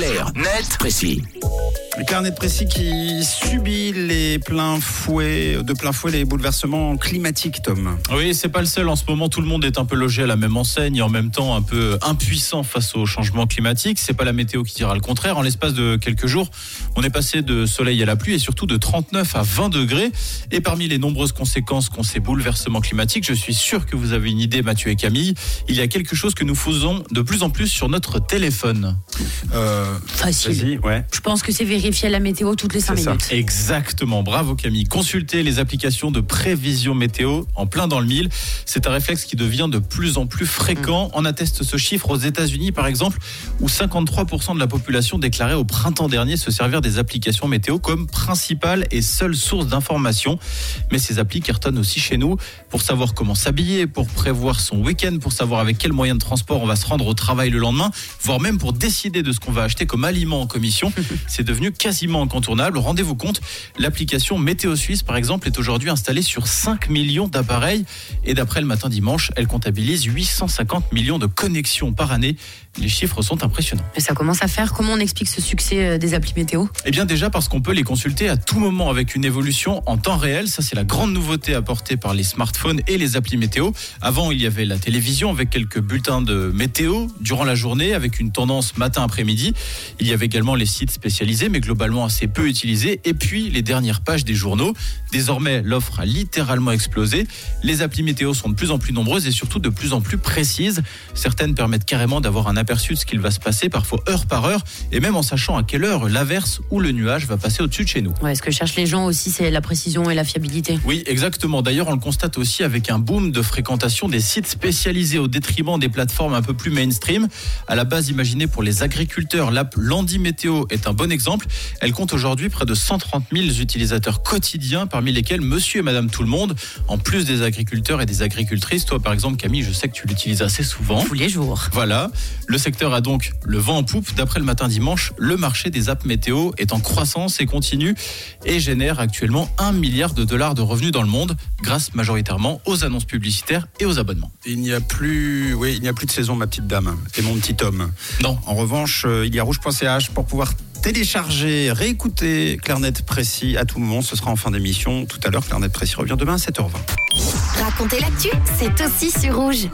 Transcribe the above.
Clair, net, précis. Le carnet de précis qui subit les pleins fouets, de plein fouet les bouleversements climatiques, Tom. Oui, c'est pas le seul. En ce moment, tout le monde est un peu logé à la même enseigne et en même temps un peu impuissant face au changement climatique. C'est pas la météo qui dira le contraire. En l'espace de quelques jours, on est passé de soleil à la pluie et surtout de 39 à 20 degrés. Et parmi les nombreuses conséquences qu'ont ces bouleversements climatiques, je suis sûr que vous avez une idée, Mathieu et Camille. Il y a quelque chose que nous faisons de plus en plus sur notre téléphone. Euh, Facile. Vas-y, ouais. Je pense que c'est vérifier la météo toutes les 5 C'est ça. minutes. Exactement, bravo Camille. Consultez les applications de prévision météo en plein dans le mille. C'est un réflexe qui devient de plus en plus fréquent. On atteste ce chiffre aux États-Unis par exemple, où 53% de la population déclarait au printemps dernier se servir des applications météo comme principale et seule source d'information. Mais ces applis cartonnent aussi chez nous pour savoir comment s'habiller, pour prévoir son week-end, pour savoir avec quel moyen de transport on va se rendre au travail le lendemain, voire même pour décider de ce qu'on va acheter comme aliment en commission. C'est devenu quasiment incontournable. Rendez-vous compte, l'application Météo Suisse, par exemple, est aujourd'hui installée sur 5 millions d'appareils. Et d'après le matin dimanche, elle comptabilise 850 millions de connexions par année. Les chiffres sont impressionnants. Mais ça commence à faire. Comment on explique ce succès euh, des applis météo? Eh bien déjà parce qu'on peut les consulter à tout moment avec une évolution en temps réel. Ça c'est la grande nouveauté apportée par les smartphones et les applis météo. Avant il y avait la télévision avec quelques bulletins de météo durant la journée avec une tendance matin-après-midi. Il y avait également les sites spécialisés mais globalement assez peu utilisés. Et puis les dernières pages des journaux. Désormais l'offre a littéralement explosé. Les applis météo sont de plus en plus nombreuses et surtout de plus en plus précises. Certaines permettent carrément d'avoir un aperçu de ce qu'il va se passer, parfois heure par heure, et même en sachant à quelle heure l'averse ou le nuage va passer au-dessus de chez nous. Ouais, ce que cherchent les gens aussi, c'est la précision et la fiabilité. Oui, exactement. D'ailleurs, on le constate aussi avec un boom de fréquentation des sites spécialisés au détriment des plateformes un peu plus mainstream. À la base imaginée pour les agriculteurs, l'app Landy Météo est un bon exemple. Elle compte aujourd'hui près de 130 000 utilisateurs quotidiens, parmi lesquels monsieur et madame tout le monde, en plus des agriculteurs et des agricultrices. Toi, par exemple, Camille, je sais que tu l'utilises assez souvent. Tous les jours. Voilà, le secteur a donc le vent en poupe. D'après le matin dimanche, le marché des apps météo est en croissance et continue et génère actuellement 1 milliard de dollars de revenus dans le monde grâce majoritairement aux annonces publicitaires et aux abonnements. Il n'y a plus, oui, il n'y a plus de saison, ma petite dame et mon petit homme. Non, En revanche, euh, il y a rouge.ch pour pouvoir télécharger, réécouter Clarnet Précis à tout moment. Ce sera en fin d'émission. Tout à l'heure, Clarnet Précis revient demain à 7h20. Raconter l'actu, c'est aussi sur rouge.